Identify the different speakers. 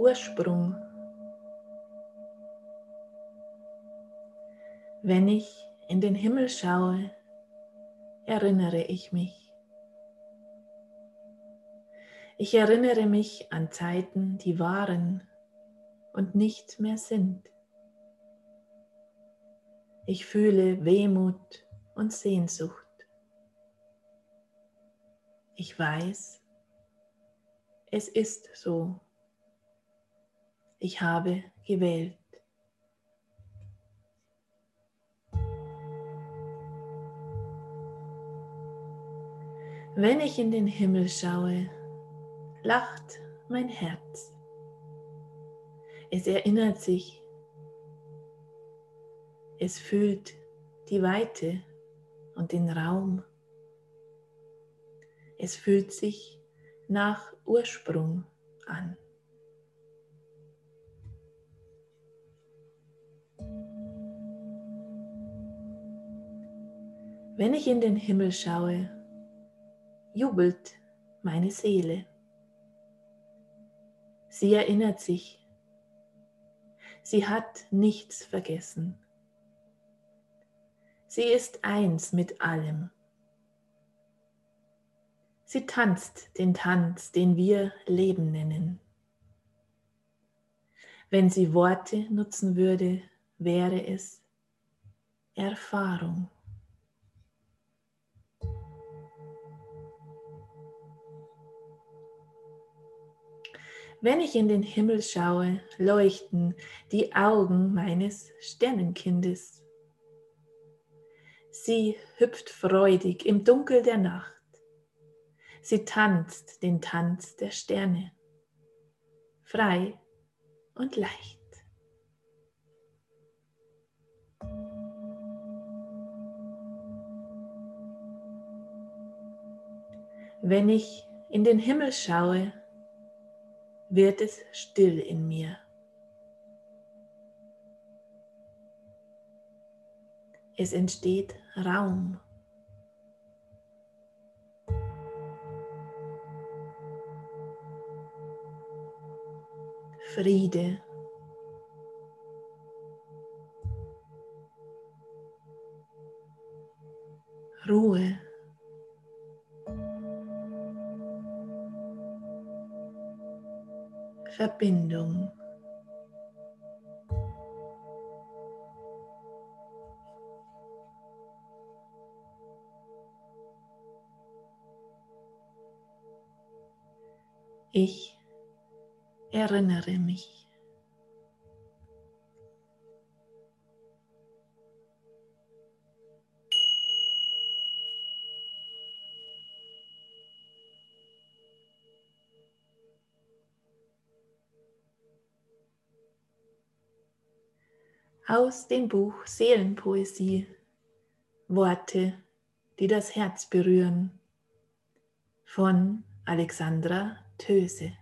Speaker 1: Ursprung. Wenn ich in den Himmel schaue, erinnere ich mich. Ich erinnere mich an Zeiten, die waren und nicht mehr sind. Ich fühle Wehmut und Sehnsucht. Ich weiß, es ist so. Ich habe gewählt. Wenn ich in den Himmel schaue, lacht mein Herz. Es erinnert sich. Es fühlt die Weite und den Raum. Es fühlt sich nach Ursprung an. Wenn ich in den Himmel schaue, jubelt meine Seele. Sie erinnert sich. Sie hat nichts vergessen. Sie ist eins mit allem. Sie tanzt den Tanz, den wir Leben nennen. Wenn sie Worte nutzen würde, wäre es Erfahrung. Wenn ich in den Himmel schaue, leuchten die Augen meines Sternenkindes. Sie hüpft freudig im Dunkel der Nacht. Sie tanzt den Tanz der Sterne, frei und leicht. Wenn ich in den Himmel schaue, wird es still in mir. Es entsteht Raum. Friede. Ruhe. Verbindung. Ich erinnere mich. Aus dem Buch Seelenpoesie. Worte, die das Herz berühren. Von Alexandra Töse.